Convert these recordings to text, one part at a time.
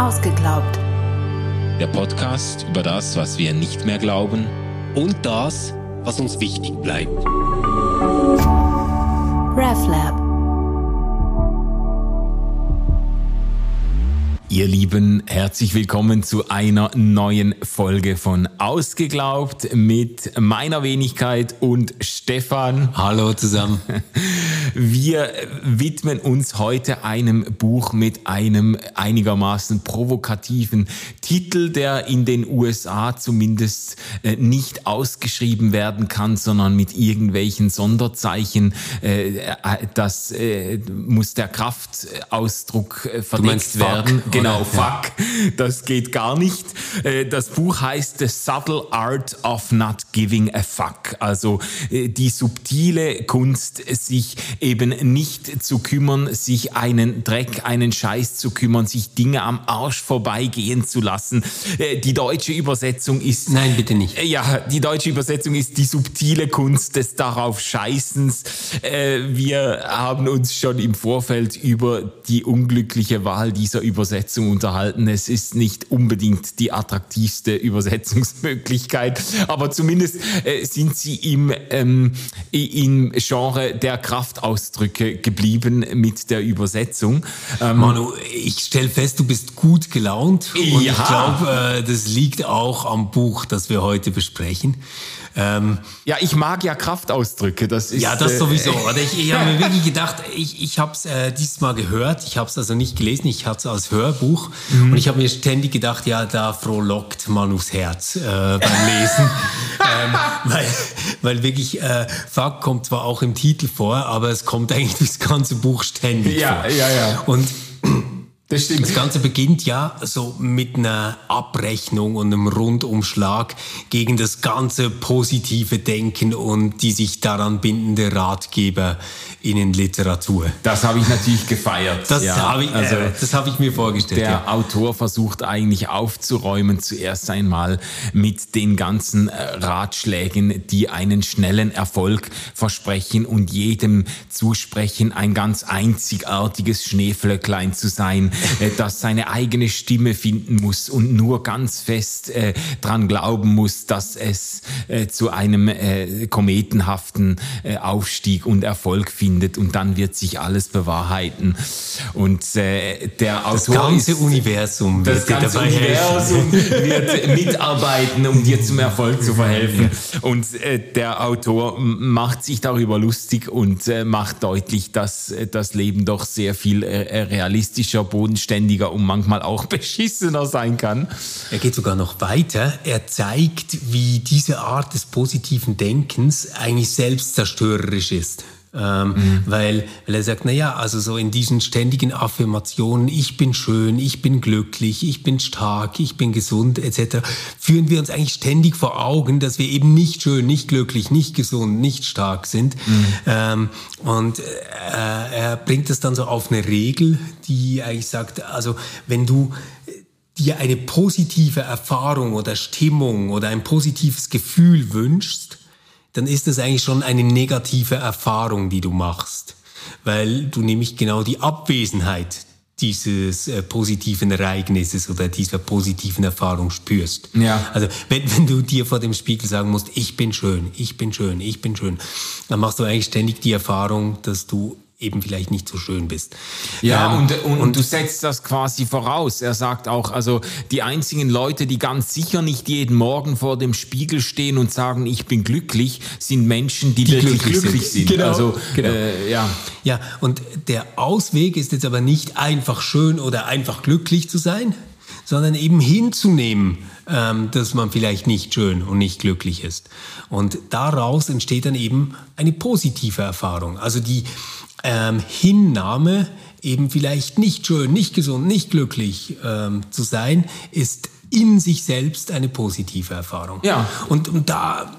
Ausgeglaubt. Der Podcast über das, was wir nicht mehr glauben und das, was uns wichtig bleibt. RefLab. Ihr Lieben, herzlich willkommen zu einer neuen Folge von Ausgeglaubt mit meiner Wenigkeit und Stefan. Hallo zusammen. Wir widmen uns heute einem Buch mit einem einigermaßen provokativen Titel, der in den USA zumindest äh, nicht ausgeschrieben werden kann, sondern mit irgendwelchen Sonderzeichen. Äh, äh, das muss der Kraftausdruck verdeckt werden. Fuck, genau, fuck. Das geht gar nicht. Das Buch heißt The Subtle Art of Not Giving a Fuck. Also die subtile Kunst, sich eben nicht zu kümmern, sich einen Dreck, einen Scheiß zu kümmern, sich Dinge am Arsch vorbeigehen zu lassen. Äh, die deutsche Übersetzung ist... Nein, bitte nicht. Äh, ja, die deutsche Übersetzung ist die subtile Kunst des darauf Scheißens. Äh, wir haben uns schon im Vorfeld über die unglückliche Wahl dieser Übersetzung unterhalten. Es ist nicht unbedingt die attraktivste Übersetzungsmöglichkeit, aber zumindest sind sie im, ähm, im Genre der Kraftausdrücke Eindrücke geblieben mit der Übersetzung. Ähm, Manu, ich stelle fest, du bist gut gelaunt und ja. ich glaube, äh, das liegt auch am Buch, das wir heute besprechen. Ähm, ja, ich mag ja Kraftausdrücke. Das ist, ja, das äh, sowieso. Äh, ich, ich habe mir wirklich gedacht, ich, ich habe es äh, dieses Mal gehört. Ich habe es also nicht gelesen, ich hatte es als Hörbuch. Mhm. Und ich habe mir ständig gedacht, ja, da frohlockt Manus Herz äh, beim Lesen. ähm, weil, weil wirklich, äh, Fuck kommt zwar auch im Titel vor, aber es kommt eigentlich das ganze Buch ständig ja, vor. Ja, ja, ja. Und das stimmt. Das Ganze beginnt ja so mit einer Abrechnung und einem Rundumschlag gegen das ganze positive Denken und die sich daran bindende Ratgeber in Literatur. Das habe ich natürlich gefeiert. Das ja, habe ich, also äh, das habe ich mir vorgestellt. Der ja. Autor versucht eigentlich aufzuräumen zuerst einmal mit den ganzen äh, Ratschlägen, die einen schnellen Erfolg versprechen und jedem zusprechen, ein ganz einzigartiges Schneeflöcklein zu sein äh, das seine eigene Stimme finden muss und nur ganz fest äh, dran glauben muss, dass es äh, zu einem äh, kometenhaften äh, Aufstieg und Erfolg findet und dann wird sich alles bewahrheiten. Und äh, der Autor das ganze ist, Universum das ganze Universum wird mitarbeiten, um dir zum Erfolg zu verhelfen. Und äh, der Autor macht sich darüber lustig und äh, macht deutlich, dass äh, das Leben doch sehr viel äh, realistischer, bodenständiger bodenständiger und manchmal auch beschissener sein kann. Er geht sogar noch weiter. Er zeigt, wie diese Art des positiven Denkens eigentlich selbstzerstörerisch ist. Ähm, mhm. weil, weil er sagt, na ja, also so in diesen ständigen Affirmationen, ich bin schön, ich bin glücklich, ich bin stark, ich bin gesund, etc., führen wir uns eigentlich ständig vor Augen, dass wir eben nicht schön, nicht glücklich, nicht gesund, nicht stark sind. Mhm. Ähm, und äh, er bringt das dann so auf eine Regel, die eigentlich sagt, also wenn du dir eine positive Erfahrung oder Stimmung oder ein positives Gefühl wünschst, dann ist das eigentlich schon eine negative Erfahrung, die du machst, weil du nämlich genau die Abwesenheit dieses äh, positiven Ereignisses oder dieser positiven Erfahrung spürst. Ja. Also wenn, wenn du dir vor dem Spiegel sagen musst, ich bin schön, ich bin schön, ich bin schön, dann machst du eigentlich ständig die Erfahrung, dass du eben vielleicht nicht so schön bist. Ja, ähm, und, und, und, du setzt das quasi voraus. Er sagt auch, also die einzigen Leute, die ganz sicher nicht jeden Morgen vor dem Spiegel stehen und sagen, ich bin glücklich, sind Menschen, die, die wirklich glücklich, glücklich sind. sind. Genau, also, genau. Äh, ja. ja, und der Ausweg ist jetzt aber nicht einfach schön oder einfach glücklich zu sein, sondern eben hinzunehmen, ähm, dass man vielleicht nicht schön und nicht glücklich ist. Und daraus entsteht dann eben eine positive Erfahrung. Also die ähm, Hinnahme, eben vielleicht nicht schön, nicht gesund, nicht glücklich ähm, zu sein, ist in sich selbst eine positive Erfahrung. Ja. Und, und da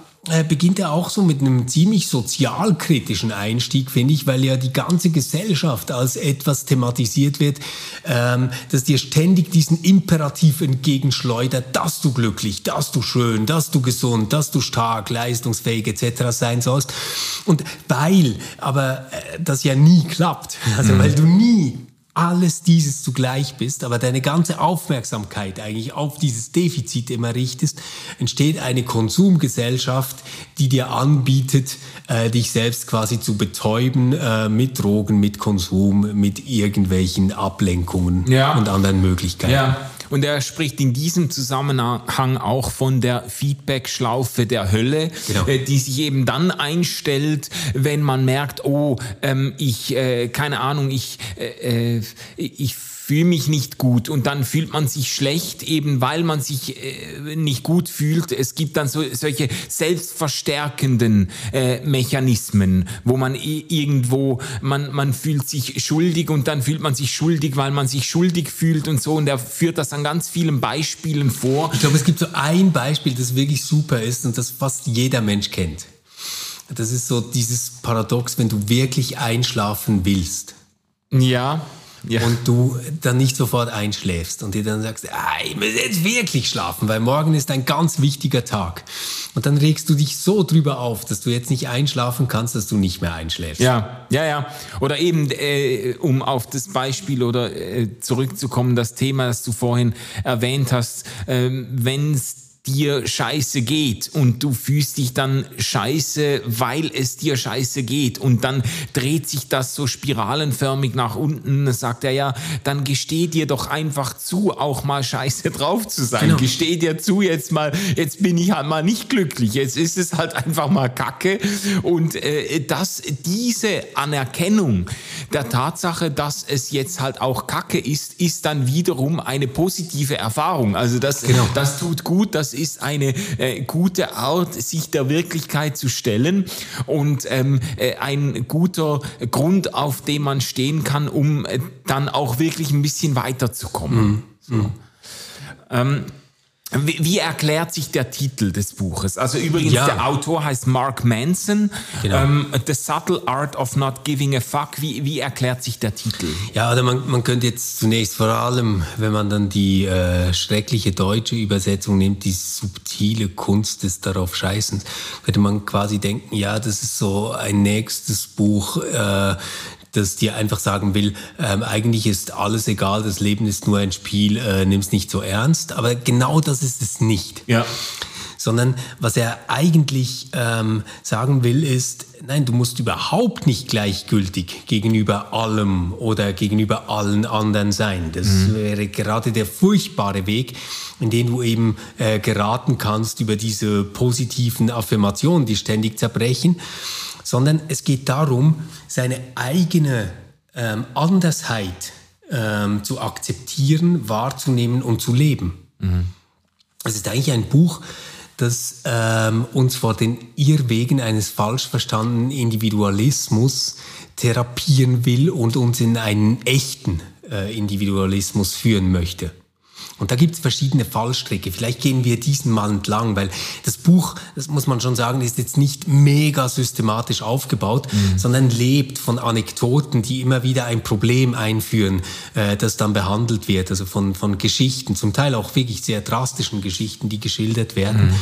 beginnt er auch so mit einem ziemlich sozialkritischen Einstieg, finde ich, weil ja die ganze Gesellschaft als etwas thematisiert wird, ähm, dass dir ständig diesen Imperativ entgegenschleudert, dass du glücklich, dass du schön, dass du gesund, dass du stark, leistungsfähig etc. sein sollst. Und weil aber äh, das ja nie klappt, also mhm. weil du nie alles dieses zugleich bist, aber deine ganze Aufmerksamkeit eigentlich auf dieses Defizit immer richtest, entsteht eine Konsumgesellschaft, die dir anbietet, äh, dich selbst quasi zu betäuben äh, mit Drogen, mit Konsum, mit irgendwelchen Ablenkungen ja. und anderen Möglichkeiten. Ja. Und er spricht in diesem Zusammenhang auch von der Feedback-Schlaufe der Hölle, genau. äh, die sich eben dann einstellt, wenn man merkt, oh, ähm, ich, äh, keine Ahnung, ich, äh, äh ich fühle mich nicht gut und dann fühlt man sich schlecht, eben weil man sich äh, nicht gut fühlt. Es gibt dann so, solche selbstverstärkenden äh, Mechanismen, wo man irgendwo, man, man fühlt sich schuldig und dann fühlt man sich schuldig, weil man sich schuldig fühlt und so und er führt das an ganz vielen Beispielen vor. Ich glaube, es gibt so ein Beispiel, das wirklich super ist und das fast jeder Mensch kennt. Das ist so dieses Paradox, wenn du wirklich einschlafen willst. Ja ja. und du dann nicht sofort einschläfst und dir dann sagst, ah, ich muss jetzt wirklich schlafen, weil morgen ist ein ganz wichtiger Tag. Und dann regst du dich so drüber auf, dass du jetzt nicht einschlafen kannst, dass du nicht mehr einschläfst. Ja, ja, ja. Oder eben, äh, um auf das Beispiel oder äh, zurückzukommen, das Thema, das du vorhin erwähnt hast, äh, wenn es dir scheiße geht und du fühlst dich dann scheiße, weil es dir scheiße geht und dann dreht sich das so spiralenförmig nach unten, sagt er ja, dann gesteh dir doch einfach zu, auch mal scheiße drauf zu sein. Genau. Gesteh dir zu, jetzt mal, jetzt bin ich halt mal nicht glücklich, jetzt ist es halt einfach mal Kacke und äh, dass diese Anerkennung der Tatsache, dass es jetzt halt auch Kacke ist, ist dann wiederum eine positive Erfahrung. Also das, genau. das tut gut, das ist eine äh, gute Art, sich der Wirklichkeit zu stellen und ähm, äh, ein guter Grund, auf dem man stehen kann, um äh, dann auch wirklich ein bisschen weiterzukommen. Mhm. So. Mhm. Ähm, wie, erklärt sich der Titel des Buches? Also übrigens, ja. der Autor heißt Mark Manson. Genau. Ähm, The Subtle Art of Not Giving a Fuck. Wie, wie erklärt sich der Titel? Ja, also man, man könnte jetzt zunächst vor allem, wenn man dann die äh, schreckliche deutsche Übersetzung nimmt, die subtile Kunst des darauf Scheißens, könnte man quasi denken, ja, das ist so ein nächstes Buch, äh, das dir einfach sagen will, ähm, eigentlich ist alles egal, das Leben ist nur ein Spiel, äh, nimm es nicht so ernst. Aber genau das ist es nicht. Ja. Sondern was er eigentlich ähm, sagen will, ist, nein, du musst überhaupt nicht gleichgültig gegenüber allem oder gegenüber allen anderen sein. Das mhm. wäre gerade der furchtbare Weg, in den du eben äh, geraten kannst über diese positiven Affirmationen, die ständig zerbrechen sondern es geht darum, seine eigene ähm, Andersheit ähm, zu akzeptieren, wahrzunehmen und zu leben. Mhm. Es ist eigentlich ein Buch, das ähm, uns vor den Irrwegen eines falsch verstandenen Individualismus therapieren will und uns in einen echten äh, Individualismus führen möchte. Und da gibt es verschiedene Fallstricke. Vielleicht gehen wir diesen mal entlang, weil das Buch, das muss man schon sagen, ist jetzt nicht mega systematisch aufgebaut, mhm. sondern lebt von Anekdoten, die immer wieder ein Problem einführen, äh, das dann behandelt wird. Also von, von Geschichten, zum Teil auch wirklich sehr drastischen Geschichten, die geschildert werden. Mhm.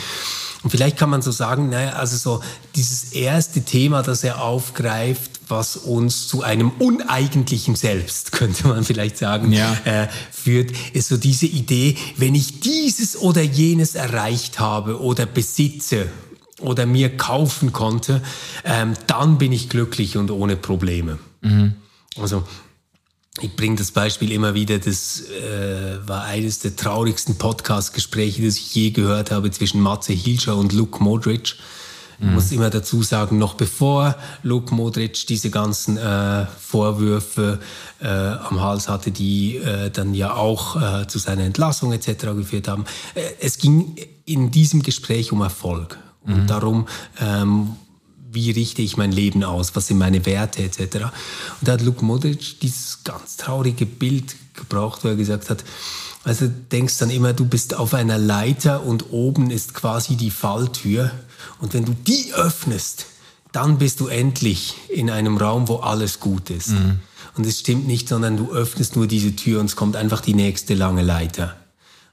Und vielleicht kann man so sagen, naja, also so dieses erste Thema, das er aufgreift, was uns zu einem uneigentlichen Selbst, könnte man vielleicht sagen, ja. äh, führt, ist so diese Idee, wenn ich dieses oder jenes erreicht habe oder besitze oder mir kaufen konnte, ähm, dann bin ich glücklich und ohne Probleme. Mhm. Also ich bringe das Beispiel immer wieder, das äh, war eines der traurigsten Podcast-Gespräche, das ich je gehört habe zwischen Matze Hilscher und Luke Modric. Ich mhm. muss immer dazu sagen, noch bevor Luke Modric diese ganzen äh, Vorwürfe äh, am Hals hatte, die äh, dann ja auch äh, zu seiner Entlassung etc. geführt haben. Äh, es ging in diesem Gespräch um Erfolg und mhm. darum, ähm, wie richte ich mein Leben aus, was sind meine Werte etc. Und da hat Luke Modric dieses ganz traurige Bild gebraucht, wo er gesagt hat, also denkst dann immer, du bist auf einer Leiter und oben ist quasi die Falltür und wenn du die öffnest, dann bist du endlich in einem Raum, wo alles gut ist. Mhm. Und es stimmt nicht, sondern du öffnest nur diese Tür und es kommt einfach die nächste lange Leiter.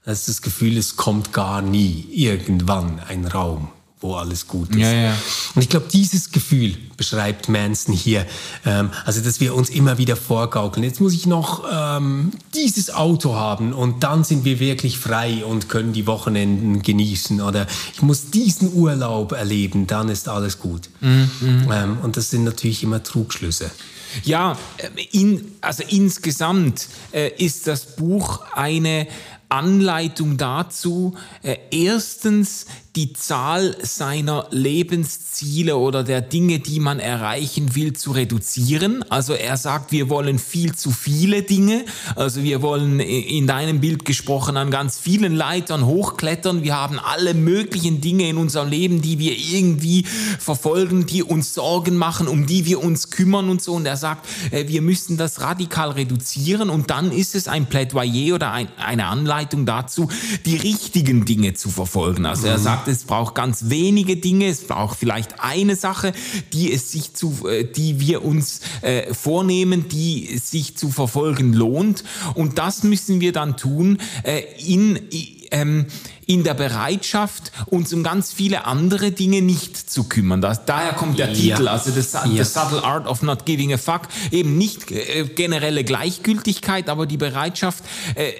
Das ist das Gefühl, es kommt gar nie irgendwann ein Raum, wo alles gut ist. Ja, ja. Und ich glaube, dieses Gefühl beschreibt Manson hier. Ähm, also, dass wir uns immer wieder vorgaukeln. Jetzt muss ich noch ähm, dieses Auto haben und dann sind wir wirklich frei und können die Wochenenden genießen. Oder ich muss diesen Urlaub erleben, dann ist alles gut. Mhm. Ähm, und das sind natürlich immer Trugschlüsse. Ja, äh, in, also insgesamt äh, ist das Buch eine Anleitung dazu, äh, erstens die Zahl seiner Lebensziele oder der Dinge, die man erreichen will, zu reduzieren. Also er sagt, wir wollen viel zu viele Dinge. Also wir wollen in deinem Bild gesprochen an ganz vielen Leitern hochklettern. Wir haben alle möglichen Dinge in unserem Leben, die wir irgendwie verfolgen, die uns Sorgen machen, um die wir uns kümmern und so. Und er sagt, äh, wir müssen das radikal reduzieren und dann ist es ein Plädoyer oder ein, eine Anleitung dazu, die richtigen Dinge zu verfolgen. Also er sagt, es braucht ganz wenige Dinge, es braucht vielleicht eine Sache, die es sich zu, äh, die wir uns äh, vornehmen, die sich zu verfolgen lohnt. Und das müssen wir dann tun äh, in, ähm, in der Bereitschaft, uns um ganz viele andere Dinge nicht zu kümmern. Das, daher kommt der ja. Titel, also ja. The Subtle Art of Not Giving a Fuck. Eben nicht äh, generelle Gleichgültigkeit, aber die Bereitschaft, äh,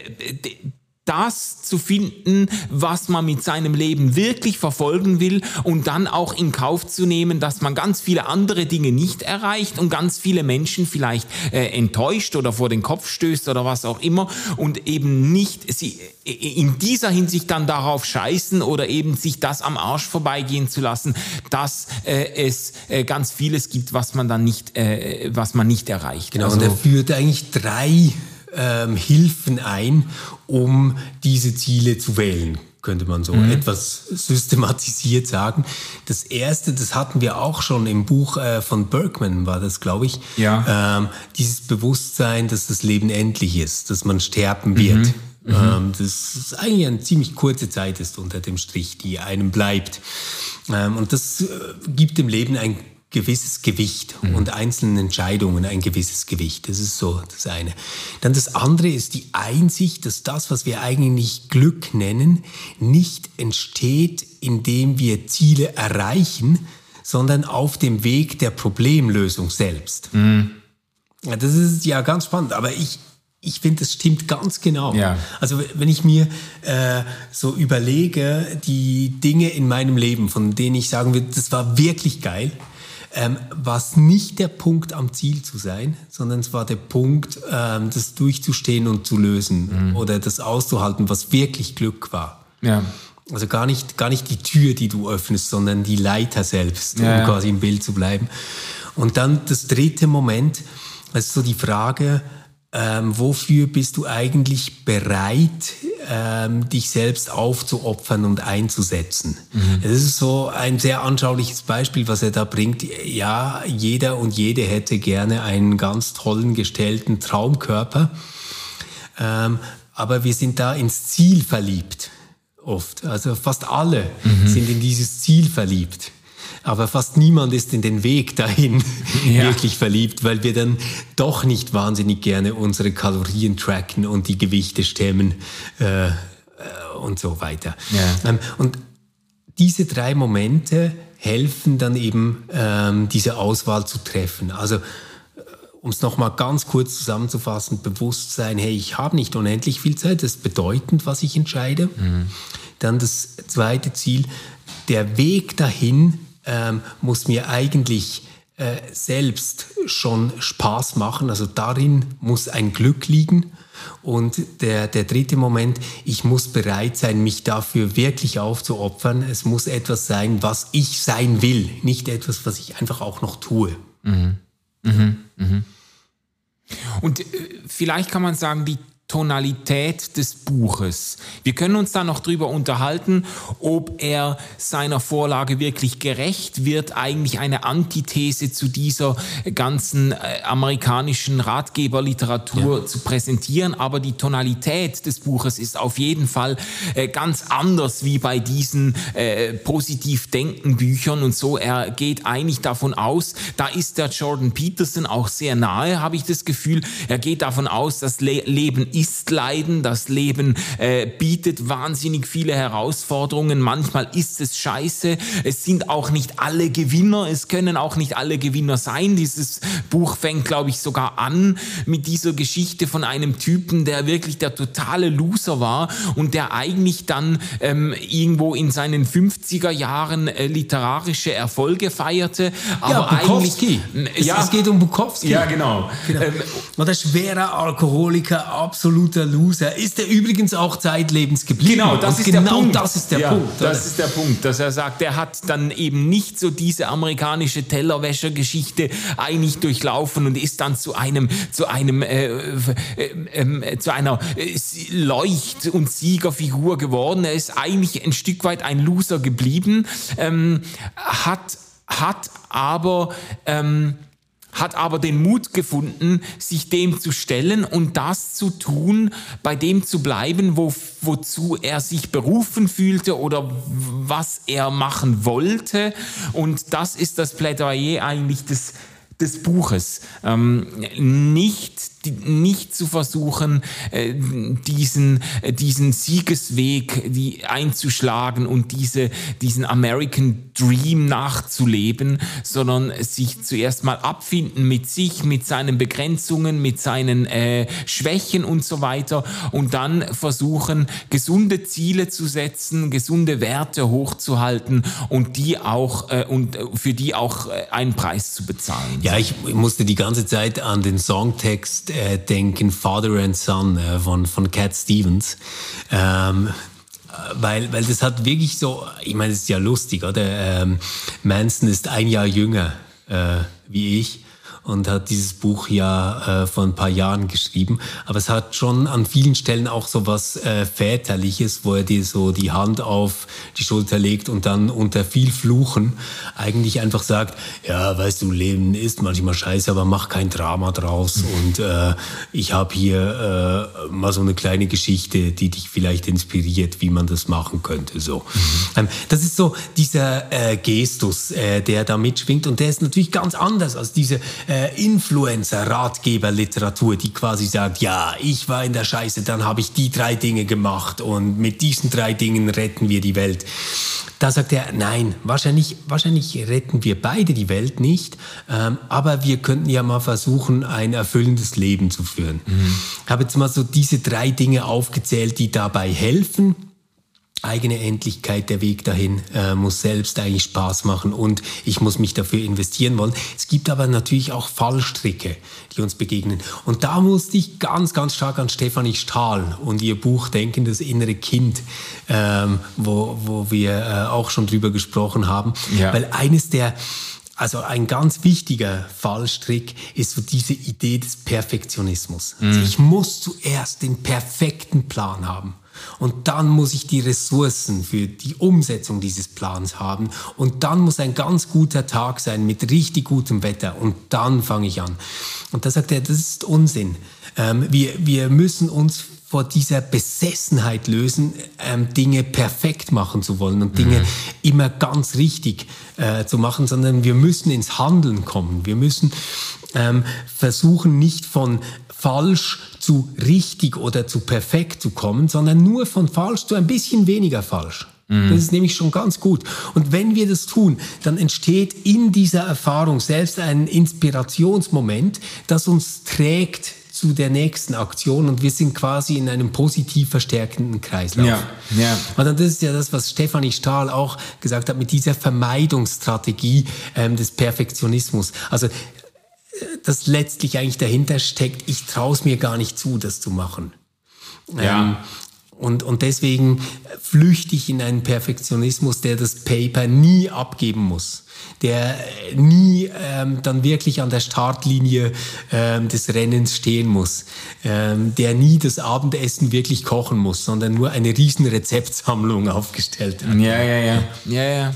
das zu finden, was man mit seinem Leben wirklich verfolgen will und dann auch in Kauf zu nehmen, dass man ganz viele andere Dinge nicht erreicht und ganz viele Menschen vielleicht äh, enttäuscht oder vor den Kopf stößt oder was auch immer und eben nicht sie äh, in dieser Hinsicht dann darauf scheißen oder eben sich das am Arsch vorbeigehen zu lassen, dass äh, es äh, ganz vieles gibt, was man dann nicht, äh, was man nicht erreicht. Genau, also, und er führt eigentlich drei ähm, Hilfen ein, um diese Ziele zu wählen könnte man so mhm. etwas systematisiert sagen. Das erste, das hatten wir auch schon im Buch äh, von Bergman, war das, glaube ich. Ja. Ähm, dieses Bewusstsein, dass das Leben endlich ist, dass man sterben wird. Mhm. Mhm. Ähm, das ist eigentlich eine ziemlich kurze Zeit ist unter dem Strich, die einem bleibt. Ähm, und das äh, gibt dem Leben ein gewisses Gewicht mhm. und einzelnen Entscheidungen ein gewisses Gewicht. Das ist so das eine. Dann das andere ist die Einsicht, dass das, was wir eigentlich Glück nennen, nicht entsteht, indem wir Ziele erreichen, sondern auf dem Weg der Problemlösung selbst. Mhm. Das ist ja ganz spannend, aber ich, ich finde, das stimmt ganz genau. Ja. Also wenn ich mir äh, so überlege, die Dinge in meinem Leben, von denen ich sagen würde, das war wirklich geil, ähm, war es nicht der Punkt, am Ziel zu sein, sondern es war der Punkt, ähm, das durchzustehen und zu lösen mhm. oder das auszuhalten, was wirklich Glück war. Ja. Also gar nicht, gar nicht die Tür, die du öffnest, sondern die Leiter selbst, ja, um quasi im Bild zu bleiben. Und dann das dritte Moment, das ist so die Frage, ähm, wofür bist du eigentlich bereit, ähm, dich selbst aufzuopfern und einzusetzen? Mhm. Das ist so ein sehr anschauliches Beispiel, was er da bringt. Ja, jeder und jede hätte gerne einen ganz tollen, gestellten Traumkörper, ähm, aber wir sind da ins Ziel verliebt oft. Also fast alle mhm. sind in dieses Ziel verliebt aber fast niemand ist in den Weg dahin ja. wirklich verliebt, weil wir dann doch nicht wahnsinnig gerne unsere Kalorien tracken und die Gewichte stemmen äh, und so weiter. Ja. Ähm, und diese drei Momente helfen dann eben, ähm, diese Auswahl zu treffen. Also äh, um es nochmal ganz kurz zusammenzufassen, Bewusstsein, hey, ich habe nicht unendlich viel Zeit, das ist bedeutend, was ich entscheide. Mhm. Dann das zweite Ziel, der Weg dahin ähm, muss mir eigentlich äh, selbst schon Spaß machen. Also darin muss ein Glück liegen. Und der, der dritte Moment, ich muss bereit sein, mich dafür wirklich aufzuopfern. Es muss etwas sein, was ich sein will, nicht etwas, was ich einfach auch noch tue. Mhm. Mhm. Mhm. Und äh, vielleicht kann man sagen, die Tonalität des Buches. Wir können uns da noch drüber unterhalten, ob er seiner Vorlage wirklich gerecht wird, eigentlich eine Antithese zu dieser ganzen äh, amerikanischen Ratgeberliteratur ja. zu präsentieren. Aber die Tonalität des Buches ist auf jeden Fall äh, ganz anders wie bei diesen äh, positiv denken Büchern und so. Er geht eigentlich davon aus, da ist der Jordan Peterson auch sehr nahe, habe ich das Gefühl. Er geht davon aus, dass Le Leben ist Leiden, das Leben äh, bietet wahnsinnig viele Herausforderungen, manchmal ist es scheiße, es sind auch nicht alle Gewinner, es können auch nicht alle Gewinner sein. Dieses Buch fängt, glaube ich, sogar an mit dieser Geschichte von einem Typen, der wirklich der totale Loser war und der eigentlich dann ähm, irgendwo in seinen 50er Jahren äh, literarische Erfolge feierte. Aber ja, Bukowski. eigentlich. Es, ja, es geht um Bukowski. Ja, genau. genau. Ähm, und der schwere Alkoholiker, absoluter Loser, ist er übrigens auch zeitlebens geblieben. Genau, das, ist, genau der Punkt. das ist der ja, Punkt. Das ist der Punkt, dass er sagt, er hat dann eben nicht so diese amerikanische Tellerwäscher-Geschichte eigentlich durchlaufen und ist dann zu einem, zu einem, äh, äh, äh, zu einer äh, Leucht- und Siegerfigur geworden. Er ist eigentlich ein Stück weit ein Loser geblieben, ähm, hat, hat aber, ähm, hat aber den Mut gefunden, sich dem zu stellen und das zu tun, bei dem zu bleiben, wo, wozu er sich berufen fühlte oder was er machen wollte. Und das ist das Plädoyer eigentlich des, des Buches. Ähm, nicht nicht zu versuchen, äh, diesen, äh, diesen Siegesweg einzuschlagen und diese, diesen American Dream nachzuleben, sondern sich zuerst mal abfinden mit sich, mit seinen Begrenzungen, mit seinen äh, Schwächen und so weiter und dann versuchen, gesunde Ziele zu setzen, gesunde Werte hochzuhalten und die auch äh, und für die auch äh, einen Preis zu bezahlen. Ja, ich musste die ganze Zeit an den Songtext äh, denken, Father and Son äh, von, von Cat Stevens. Ähm, weil, weil das hat wirklich so, ich meine, es ist ja lustig, oder? Ähm, Manson ist ein Jahr jünger äh, wie ich und hat dieses Buch ja äh, vor ein paar Jahren geschrieben. Aber es hat schon an vielen Stellen auch so was äh, Väterliches, wo er dir so die Hand auf die Schulter legt und dann unter viel Fluchen eigentlich einfach sagt, ja, weißt du, Leben ist manchmal scheiße, aber mach kein Drama draus. Mhm. Und äh, ich habe hier äh, mal so eine kleine Geschichte, die dich vielleicht inspiriert, wie man das machen könnte. So. Mhm. Ähm, das ist so dieser äh, Gestus, äh, der da mitschwingt und der ist natürlich ganz anders als diese äh, äh, Influencer-Ratgeber-Literatur, die quasi sagt, ja, ich war in der Scheiße, dann habe ich die drei Dinge gemacht und mit diesen drei Dingen retten wir die Welt. Da sagt er, nein, wahrscheinlich, wahrscheinlich retten wir beide die Welt nicht, ähm, aber wir könnten ja mal versuchen, ein erfüllendes Leben zu führen. Mhm. Ich habe jetzt mal so diese drei Dinge aufgezählt, die dabei helfen eigene Endlichkeit, der Weg dahin äh, muss selbst eigentlich Spaß machen und ich muss mich dafür investieren wollen. Es gibt aber natürlich auch Fallstricke, die uns begegnen. Und da musste ich ganz, ganz stark an Stefanie Stahl und ihr Buch Denken, das innere Kind, ähm, wo, wo wir äh, auch schon drüber gesprochen haben. Ja. Weil eines der also ein ganz wichtiger Fallstrick ist so diese Idee des Perfektionismus. Mhm. Also ich muss zuerst den perfekten Plan haben. Und dann muss ich die Ressourcen für die Umsetzung dieses Plans haben. Und dann muss ein ganz guter Tag sein mit richtig gutem Wetter. Und dann fange ich an. Und da sagt er, das ist Unsinn. Ähm, wir, wir müssen uns vor dieser Besessenheit lösen, ähm, Dinge perfekt machen zu wollen und Dinge mhm. immer ganz richtig äh, zu machen, sondern wir müssen ins Handeln kommen. Wir müssen ähm, versuchen, nicht von falsch zu richtig oder zu perfekt zu kommen, sondern nur von falsch zu ein bisschen weniger falsch. Mhm. Das ist nämlich schon ganz gut. Und wenn wir das tun, dann entsteht in dieser Erfahrung selbst ein Inspirationsmoment, das uns trägt zu der nächsten Aktion und wir sind quasi in einem positiv verstärkenden Kreislauf. Ja, ja. Und das ist ja das, was Stefanie Stahl auch gesagt hat mit dieser Vermeidungsstrategie ähm, des Perfektionismus. Also das letztlich eigentlich dahinter steckt, ich traue es mir gar nicht zu, das zu machen. Ja. Ähm, und, und deswegen flüchte ich in einen Perfektionismus, der das Paper nie abgeben muss, der nie ähm, dann wirklich an der Startlinie ähm, des Rennens stehen muss, ähm, der nie das Abendessen wirklich kochen muss, sondern nur eine riesen Rezeptsammlung aufgestellt hat. Ja, ja, ja. ja, ja.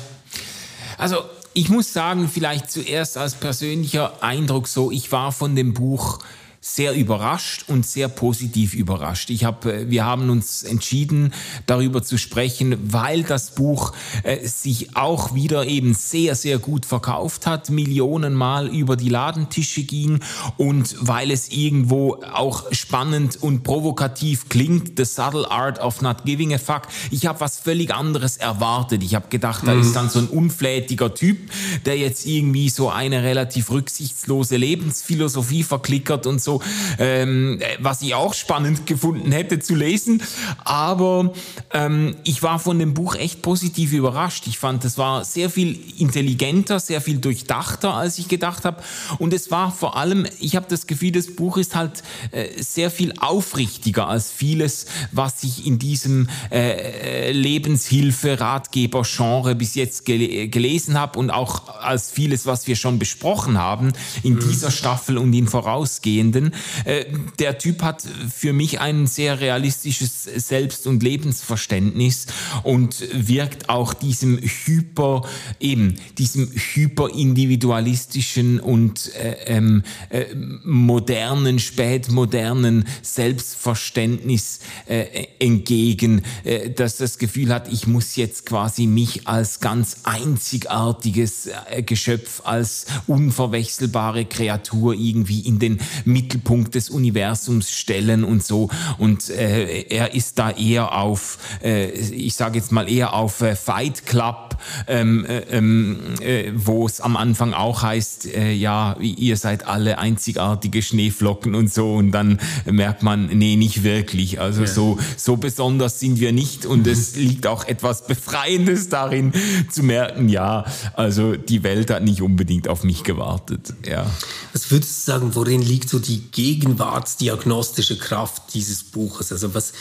Also ich muss sagen, vielleicht zuerst als persönlicher Eindruck so, ich war von dem Buch sehr überrascht und sehr positiv überrascht. Ich hab, äh, wir haben uns entschieden, darüber zu sprechen, weil das Buch äh, sich auch wieder eben sehr, sehr gut verkauft hat, Millionenmal über die Ladentische ging und weil es irgendwo auch spannend und provokativ klingt, The Subtle Art of Not Giving a Fuck. Ich habe was völlig anderes erwartet. Ich habe gedacht, da mhm. ist dann so ein unflätiger Typ, der jetzt irgendwie so eine relativ rücksichtslose Lebensphilosophie verklickert und so so, ähm, was ich auch spannend gefunden hätte zu lesen. Aber ähm, ich war von dem Buch echt positiv überrascht. Ich fand, es war sehr viel intelligenter, sehr viel durchdachter, als ich gedacht habe. Und es war vor allem, ich habe das Gefühl, das Buch ist halt äh, sehr viel aufrichtiger als vieles, was ich in diesem äh, Lebenshilfe-Ratgeber-Genre bis jetzt gel gelesen habe und auch als vieles, was wir schon besprochen haben in mhm. dieser Staffel und in vorausgehenden finden. Äh, der Typ hat für mich ein sehr realistisches Selbst- und Lebensverständnis und wirkt auch diesem hyper, eben diesem hyperindividualistischen und äh, ähm, äh, modernen, spätmodernen Selbstverständnis äh, entgegen, äh, dass das Gefühl hat, ich muss jetzt quasi mich als ganz einzigartiges Geschöpf, als unverwechselbare Kreatur irgendwie in den Mittelpunkt Mittelpunkt des Universums stellen und so. Und äh, er ist da eher auf, äh, ich sage jetzt mal eher auf äh, Fight Club, ähm, äh, ähm äh, wo es am Anfang auch heißt, äh, ja, ihr seid alle einzigartige Schneeflocken und so. Und dann merkt man, nee, nicht wirklich. Also ja. so, so besonders sind wir nicht. Und es liegt auch etwas Befreiendes darin zu merken, ja, also die Welt hat nicht unbedingt auf mich gewartet. Ja. Was würdest du sagen, worin liegt so die gegenwartsdiagnostische Kraft dieses Buches? Also was,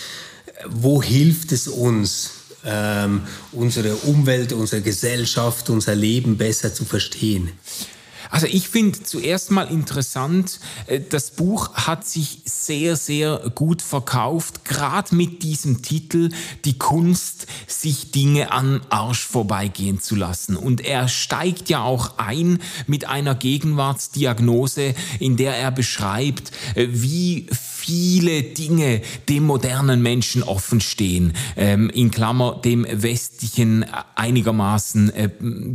wo hilft es uns, ähm, unsere Umwelt, unsere Gesellschaft, unser Leben besser zu verstehen? Also ich finde zuerst mal interessant, äh, das Buch hat sich sehr, sehr gut verkauft, gerade mit diesem Titel Die Kunst, sich Dinge an Arsch vorbeigehen zu lassen. Und er steigt ja auch ein mit einer Gegenwartsdiagnose, in der er beschreibt, äh, wie viele Dinge dem modernen Menschen offen stehen, ähm, in Klammer dem westlichen einigermaßen äh,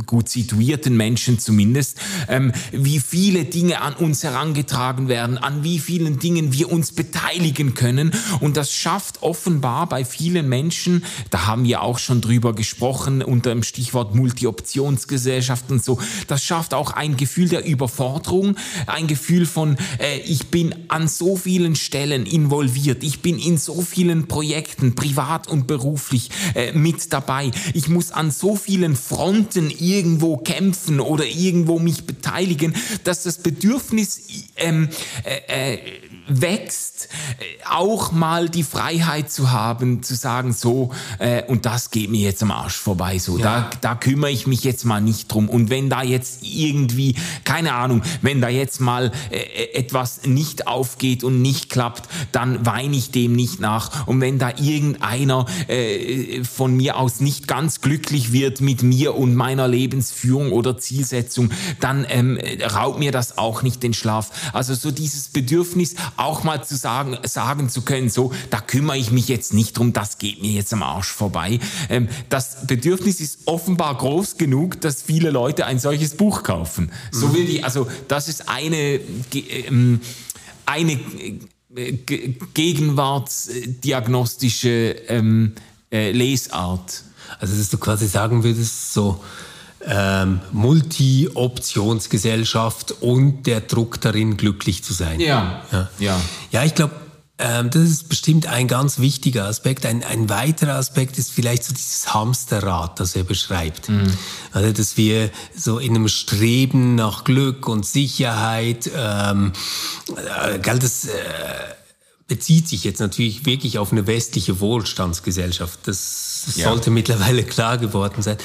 gut situierten Menschen zumindest, ähm, wie viele Dinge an uns herangetragen werden, an wie vielen Dingen wir uns beteiligen können. Und das schafft offenbar bei vielen Menschen, da haben wir auch schon drüber gesprochen unter dem Stichwort Multi-Optionsgesellschaft und so, das schafft auch ein Gefühl der Überforderung, ein Gefühl von äh, ich bin an so vielen Stellen Stellen involviert. Ich bin in so vielen Projekten, privat und beruflich, äh, mit dabei. Ich muss an so vielen Fronten irgendwo kämpfen oder irgendwo mich beteiligen, dass das Bedürfnis ähm, äh, äh, wächst, äh, auch mal die Freiheit zu haben, zu sagen, so, äh, und das geht mir jetzt am Arsch vorbei, so, ja. da, da kümmere ich mich jetzt mal nicht drum. Und wenn da jetzt irgendwie, keine Ahnung, wenn da jetzt mal äh, etwas nicht aufgeht und nicht klappt, dann weine ich dem nicht nach. Und wenn da irgendeiner äh, von mir aus nicht ganz glücklich wird mit mir und meiner Lebensführung oder Zielsetzung, dann ähm, raubt mir das auch nicht den Schlaf. Also so dieses Bedürfnis, auch mal zu sagen, sagen zu können, so, da kümmere ich mich jetzt nicht drum, das geht mir jetzt am Arsch vorbei. Ähm, das Bedürfnis ist offenbar groß genug, dass viele Leute ein solches Buch kaufen. So will die, also das ist eine, ähm, eine äh, gegenwartsdiagnostische ähm, äh, Lesart. Also dass du quasi sagen würdest, so ähm, Multi-Optionsgesellschaft und der Druck darin, glücklich zu sein. Ja, ja. Ja, ja ich glaube, ähm, das ist bestimmt ein ganz wichtiger Aspekt. Ein, ein weiterer Aspekt ist vielleicht so dieses Hamsterrad, das er beschreibt. Mhm. Also, dass wir so in einem Streben nach Glück und Sicherheit, ähm, äh, das, äh, bezieht sich jetzt natürlich wirklich auf eine westliche Wohlstandsgesellschaft. Das, das ja. sollte mittlerweile klar geworden sein.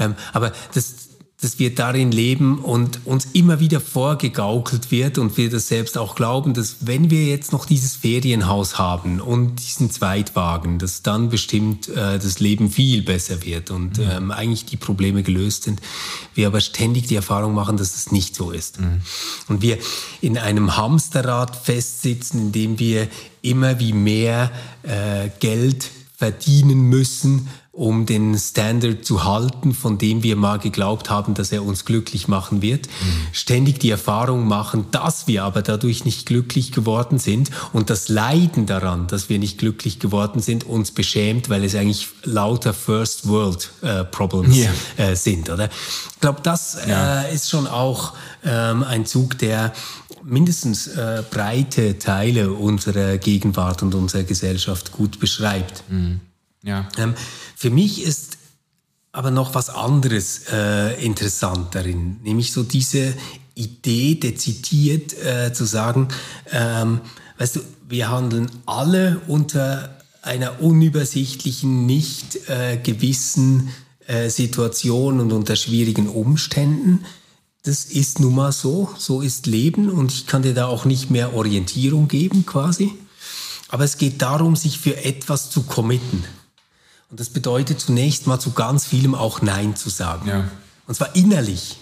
Ähm, aber das, dass wir darin leben und uns immer wieder vorgegaukelt wird und wir das selbst auch glauben, dass wenn wir jetzt noch dieses Ferienhaus haben und diesen Zweitwagen, dass dann bestimmt äh, das Leben viel besser wird und mhm. ähm, eigentlich die Probleme gelöst sind. Wir aber ständig die Erfahrung machen, dass es nicht so ist. Mhm. Und wir in einem Hamsterrad festsitzen, in dem wir immer wie mehr äh, Geld verdienen müssen, um den Standard zu halten, von dem wir mal geglaubt haben, dass er uns glücklich machen wird. Mhm. Ständig die Erfahrung machen, dass wir aber dadurch nicht glücklich geworden sind und das Leiden daran, dass wir nicht glücklich geworden sind, uns beschämt, weil es eigentlich lauter First World äh, Problems yeah. äh, sind, oder? Ich glaube, das ja. äh, ist schon auch ähm, ein Zug, der mindestens äh, breite Teile unserer Gegenwart und unserer Gesellschaft gut beschreibt. Mhm. Ja. Ähm, für mich ist aber noch was anderes äh, interessant darin, nämlich so diese Idee dezidiert äh, zu sagen, ähm, weißt du, wir handeln alle unter einer unübersichtlichen, nicht äh, gewissen äh, Situation und unter schwierigen Umständen. Das ist nun mal so, so ist Leben und ich kann dir da auch nicht mehr Orientierung geben quasi. Aber es geht darum, sich für etwas zu committen. Und das bedeutet zunächst mal zu ganz vielem auch Nein zu sagen. Ja. Und zwar innerlich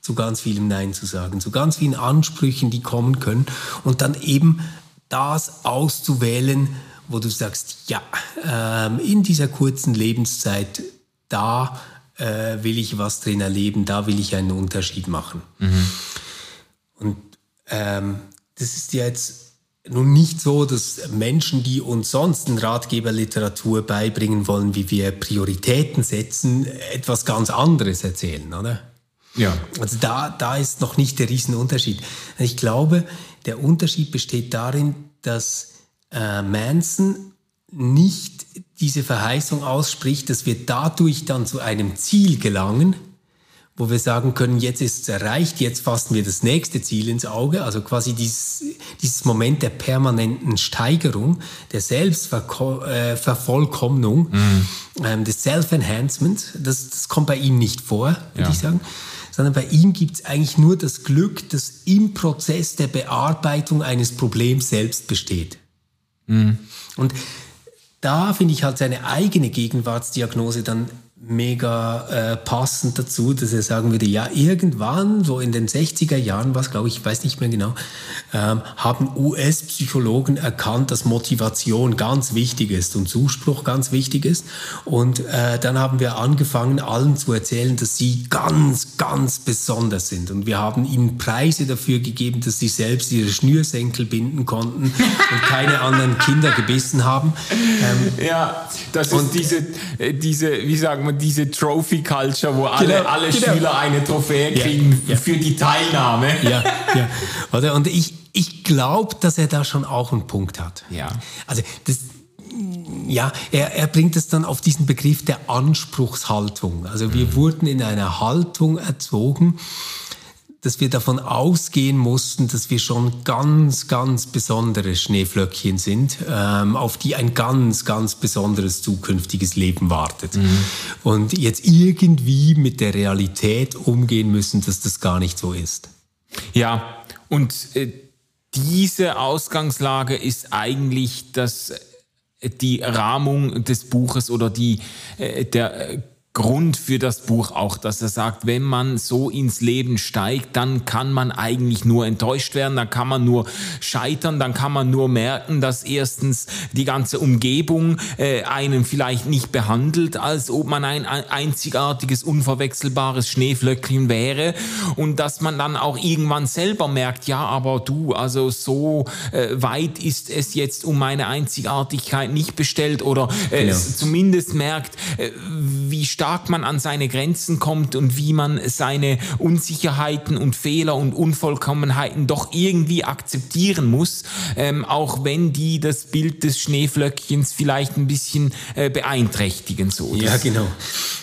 zu ganz vielem Nein zu sagen, zu ganz vielen Ansprüchen, die kommen können. Und dann eben das auszuwählen, wo du sagst, ja, ähm, in dieser kurzen Lebenszeit, da äh, will ich was drin erleben, da will ich einen Unterschied machen. Mhm. Und ähm, das ist ja jetzt nun nicht so, dass Menschen, die uns sonst in Ratgeberliteratur beibringen wollen, wie wir Prioritäten setzen, etwas ganz anderes erzählen, oder? Ja. Also da, da ist noch nicht der Riesenunterschied. Ich glaube, der Unterschied besteht darin, dass äh, Manson nicht diese Verheißung ausspricht, dass wir dadurch dann zu einem Ziel gelangen, wo wir sagen können, jetzt ist es erreicht, jetzt fassen wir das nächste Ziel ins Auge, also quasi dieses, dieses Moment der permanenten Steigerung, der Selbstvervollkommnung, äh, mhm. ähm, des Self-Enhancement, das, das kommt bei ihm nicht vor, würde ja. ich sagen sondern bei ihm gibt es eigentlich nur das Glück, das im Prozess der Bearbeitung eines Problems selbst besteht. Mhm. Und da finde ich halt seine eigene Gegenwartsdiagnose dann mega äh, passend dazu, dass er sagen würde, ja, irgendwann, so in den 60er Jahren, was glaube ich, weiß nicht mehr genau, ähm, haben US-Psychologen erkannt, dass Motivation ganz wichtig ist und Zuspruch ganz wichtig ist. Und äh, dann haben wir angefangen, allen zu erzählen, dass sie ganz, ganz besonders sind. Und wir haben ihnen Preise dafür gegeben, dass sie selbst ihre Schnürsenkel binden konnten und keine anderen Kinder gebissen haben. Ähm, ja, das ist diese, äh, diese, wie sagen wir, diese Trophy Culture, wo alle, genau, alle genau. Schüler eine Trophäe kriegen ja, ja. für die Teilnahme. Ja, ja. Oder? Und ich, ich glaube, dass er da schon auch einen Punkt hat. Ja. Also das, ja, er, er bringt es dann auf diesen Begriff der Anspruchshaltung. Also wir mhm. wurden in einer Haltung erzogen, dass wir davon ausgehen mussten, dass wir schon ganz, ganz besondere Schneeflöckchen sind, ähm, auf die ein ganz, ganz besonderes zukünftiges Leben wartet. Mhm. Und jetzt irgendwie mit der Realität umgehen müssen, dass das gar nicht so ist. Ja, und äh, diese Ausgangslage ist eigentlich das äh, die Rahmung des Buches oder die, äh, der äh, Grund für das Buch auch, dass er sagt, wenn man so ins Leben steigt, dann kann man eigentlich nur enttäuscht werden, dann kann man nur scheitern, dann kann man nur merken, dass erstens die ganze Umgebung äh, einen vielleicht nicht behandelt, als ob man ein einzigartiges, unverwechselbares Schneeflöckchen wäre und dass man dann auch irgendwann selber merkt, ja, aber du, also so äh, weit ist es jetzt um meine Einzigartigkeit nicht bestellt oder äh, genau. zumindest merkt, äh, wie stark stark man an seine Grenzen kommt und wie man seine Unsicherheiten und Fehler und Unvollkommenheiten doch irgendwie akzeptieren muss, ähm, auch wenn die das Bild des Schneeflöckchens vielleicht ein bisschen äh, beeinträchtigen. So. Ja, genau.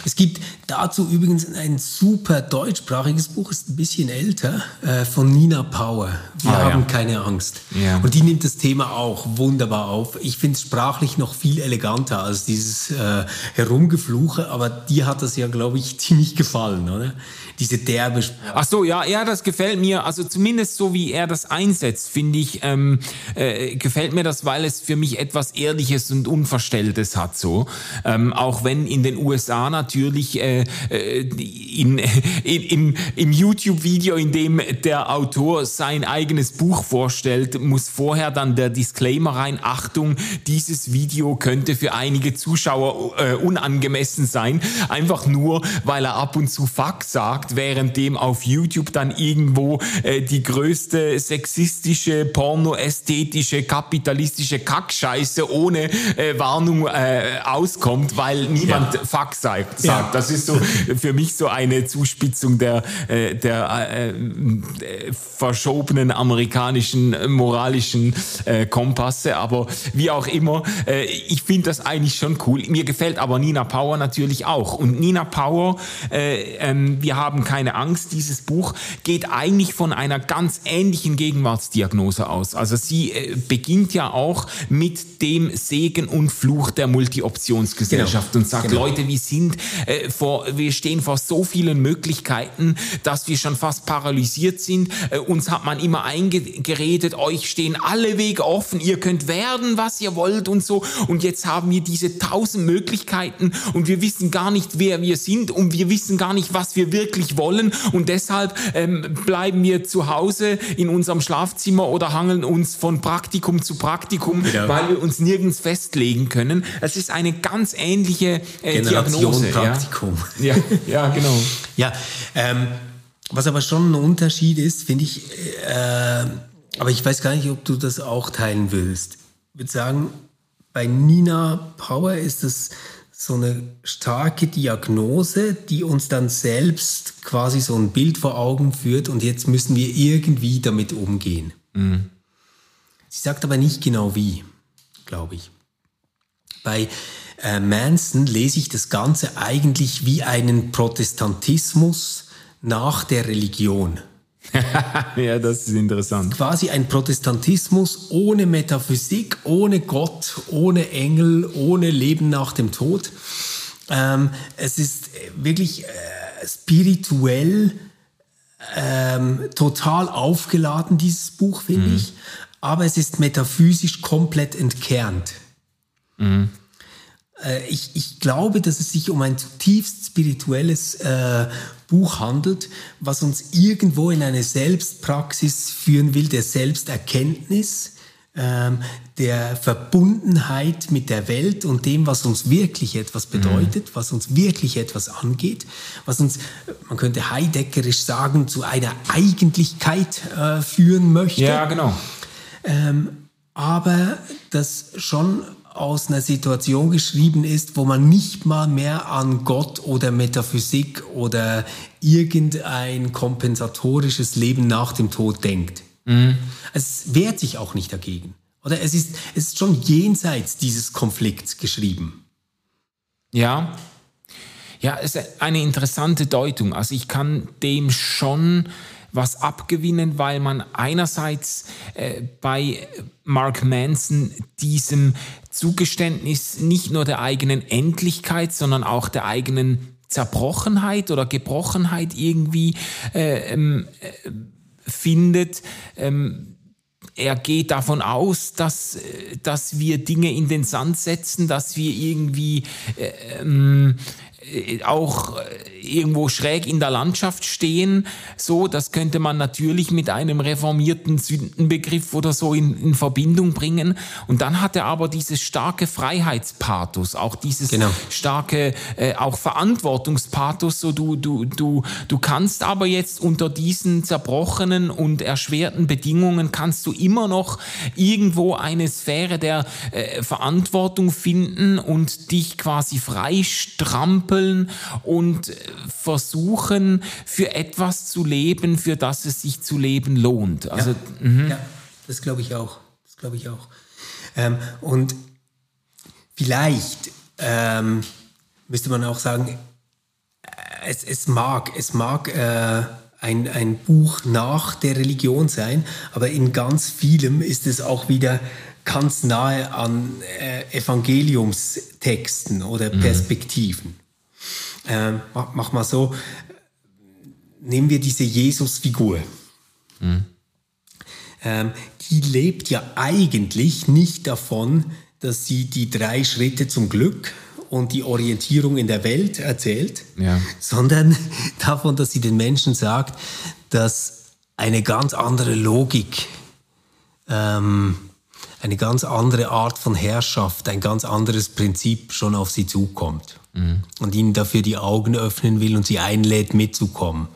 Es gibt dazu übrigens ein super deutschsprachiges Buch, ist ein bisschen älter, äh, von Nina Power. Wir ah, haben ja. keine Angst. Ja. Und die nimmt das Thema auch wunderbar auf. Ich finde es sprachlich noch viel eleganter als dieses äh, Herumgefluche, aber dir hat das ja, glaube ich, ziemlich gefallen, oder? Diese derbe. Ach so, ja, ja, das gefällt mir. Also zumindest so wie er das einsetzt, finde ich, ähm, äh, gefällt mir das, weil es für mich etwas Ehrliches und Unverstelltes hat. So, ähm, auch wenn in den USA natürlich äh, äh in, in, in, im YouTube-Video, in dem der Autor sein eigenes Buch vorstellt, muss vorher dann der Disclaimer rein. Achtung, dieses Video könnte für einige Zuschauer äh, unangemessen sein, einfach nur, weil er ab und zu Fuck sagt, währenddem auf YouTube dann irgendwo äh, die größte sexistische, pornoästhetische, kapitalistische Kackscheiße ohne äh, Warnung äh, auskommt, weil niemand ja. Fuck sagt. sagt. Ja. Das ist so für mich so eine Zuspitzung der, äh, der äh, äh, verschobenen amerikanischen moralischen äh, Kompasse. Aber wie auch immer, äh, ich finde das eigentlich schon cool. Mir gefällt aber Nina Power natürlich auch. Und Nina Power, äh, ähm, wir haben keine Angst, dieses Buch geht eigentlich von einer ganz ähnlichen Gegenwartsdiagnose aus. Also sie äh, beginnt ja auch mit dem Segen und Fluch der Multi-Optionsgesellschaft genau. und sagt, genau. Leute, wir sind äh, vor, wir stehen vor so vielen Möglichkeiten, dass wir schon fast paralysiert sind. Äh, uns hat man immer eingeredet, euch stehen alle Wege offen, ihr könnt werden, was ihr wollt und so. Und jetzt haben wir diese tausend Möglichkeiten und wir wissen gar nicht, wer wir sind und wir wissen gar nicht, was wir wirklich wollen. Und deshalb ähm, bleiben wir zu Hause in unserem Schlafzimmer oder hangeln uns von Praktikum zu Praktikum, genau. weil wir uns nirgends festlegen können. Es ist eine ganz ähnliche äh, Diagnose. Praktikum. Ja, ja, genau. Ja, ähm, was aber schon ein Unterschied ist, finde ich, äh, aber ich weiß gar nicht, ob du das auch teilen willst. Ich würde sagen, bei Nina Power ist es so eine starke Diagnose, die uns dann selbst quasi so ein Bild vor Augen führt und jetzt müssen wir irgendwie damit umgehen. Mhm. Sie sagt aber nicht genau wie, glaube ich. Bei äh, Manson lese ich das Ganze eigentlich wie einen Protestantismus nach der Religion. ja, das ist interessant. Quasi ein Protestantismus ohne Metaphysik, ohne Gott, ohne Engel, ohne Leben nach dem Tod. Ähm, es ist wirklich äh, spirituell ähm, total aufgeladen, dieses Buch, finde mhm. ich. Aber es ist metaphysisch komplett entkernt. Mhm. Äh, ich, ich glaube, dass es sich um ein zutiefst spirituelles äh, Buch handelt, was uns irgendwo in eine Selbstpraxis führen will, der Selbsterkenntnis, ähm, der Verbundenheit mit der Welt und dem, was uns wirklich etwas mhm. bedeutet, mhm. was uns wirklich etwas angeht, was uns, man könnte heideckerisch sagen, zu einer Eigentlichkeit äh, führen möchte. Ja, genau. Ähm, aber das schon aus einer Situation geschrieben ist, wo man nicht mal mehr an Gott oder Metaphysik oder irgendein kompensatorisches Leben nach dem Tod denkt. Mhm. Es wehrt sich auch nicht dagegen. Oder es ist, es ist schon jenseits dieses Konflikts geschrieben. Ja. Ja, es ist eine interessante Deutung. Also ich kann dem schon was abgewinnen, weil man einerseits äh, bei Mark Manson diesem Zugeständnis nicht nur der eigenen Endlichkeit, sondern auch der eigenen Zerbrochenheit oder Gebrochenheit irgendwie äh, ähm, äh, findet. Ähm, er geht davon aus, dass, äh, dass wir Dinge in den Sand setzen, dass wir irgendwie äh, ähm, äh, auch äh, irgendwo schräg in der Landschaft stehen. So, das könnte man natürlich mit einem reformierten Sündenbegriff oder so in, in Verbindung bringen. Und dann hat er aber dieses starke Freiheitspathos, auch dieses genau. starke, äh, auch Verantwortungspathos. So, du, du, du, du kannst aber jetzt unter diesen zerbrochenen und erschwerten Bedingungen kannst du immer noch irgendwo eine Sphäre der äh, Verantwortung finden und dich quasi frei strampeln und versuchen, für etwas zu leben, für das es sich zu leben lohnt. Also, ja, mhm. ja das glaube ich auch. Das glaube ich auch. Ähm, und vielleicht ähm, müsste man auch sagen, es, es mag, es mag äh, ein, ein Buch nach der Religion sein, aber in ganz vielem ist es auch wieder ganz nahe an äh, Evangeliumstexten oder mhm. Perspektiven. Äh, mach, mach, mal so, nehmen wir diese Jesus-Figur. Mhm. Ähm, die lebt ja eigentlich nicht davon, dass sie die drei Schritte zum Glück und die Orientierung in der Welt erzählt, ja. sondern davon, dass sie den Menschen sagt, dass eine ganz andere Logik, ähm, eine ganz andere Art von Herrschaft, ein ganz anderes Prinzip schon auf sie zukommt mhm. und ihnen dafür die Augen öffnen will und sie einlädt, mitzukommen.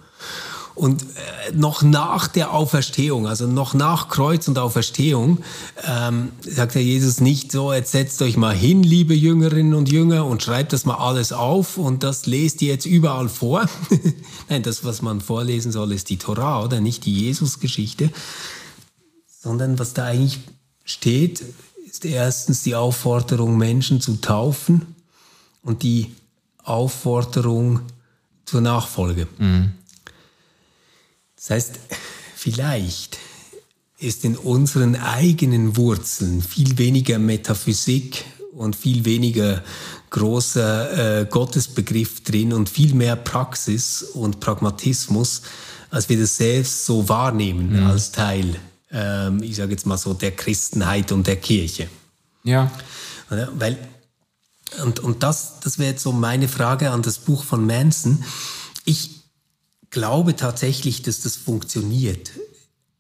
Und äh, noch nach der Auferstehung, also noch nach Kreuz und Auferstehung, ähm, sagt der Jesus nicht so, jetzt setzt euch mal hin, liebe Jüngerinnen und Jünger, und schreibt das mal alles auf und das lest ihr jetzt überall vor. Nein, das, was man vorlesen soll, ist die Torah oder nicht die Jesus-Geschichte, sondern was da eigentlich steht, ist erstens die Aufforderung, Menschen zu taufen und die Aufforderung zur Nachfolge. Mhm. Das heißt, vielleicht ist in unseren eigenen Wurzeln viel weniger Metaphysik und viel weniger großer äh, Gottesbegriff drin und viel mehr Praxis und Pragmatismus, als wir das selbst so wahrnehmen mhm. als Teil, ähm, ich sage jetzt mal so, der Christenheit und der Kirche. Ja. Weil, und, und das, das wäre jetzt so meine Frage an das Buch von Manson. Ich, glaube tatsächlich, dass das funktioniert,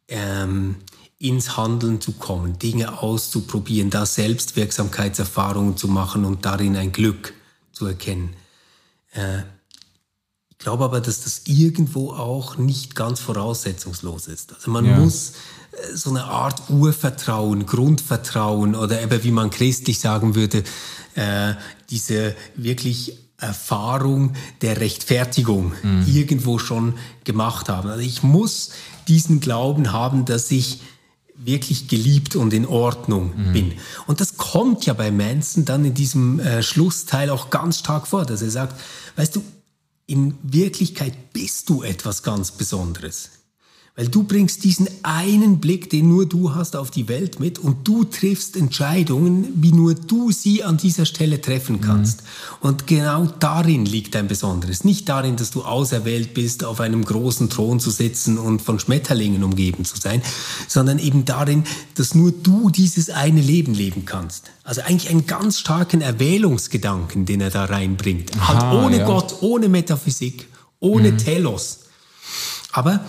ähm, ins Handeln zu kommen, Dinge auszuprobieren, da Selbstwirksamkeitserfahrungen zu machen und darin ein Glück zu erkennen. Äh, glaube aber, dass das irgendwo auch nicht ganz voraussetzungslos ist. Also man ja. muss äh, so eine Art Urvertrauen, Grundvertrauen oder eben wie man christlich sagen würde, äh, diese wirklich Erfahrung der Rechtfertigung mhm. irgendwo schon gemacht haben. Also ich muss diesen Glauben haben, dass ich wirklich geliebt und in Ordnung mhm. bin. Und das kommt ja bei Manson dann in diesem äh, Schlussteil auch ganz stark vor, dass er sagt, weißt du, in Wirklichkeit bist du etwas ganz Besonderes. Weil du bringst diesen einen Blick, den nur du hast, auf die Welt mit und du triffst Entscheidungen, wie nur du sie an dieser Stelle treffen kannst. Mhm. Und genau darin liegt ein Besonderes. Nicht darin, dass du auserwählt bist, auf einem großen Thron zu sitzen und von Schmetterlingen umgeben zu sein, sondern eben darin, dass nur du dieses eine Leben leben kannst. Also eigentlich einen ganz starken Erwählungsgedanken, den er da reinbringt. Aha, halt ohne ja. Gott, ohne Metaphysik, ohne mhm. Telos. Aber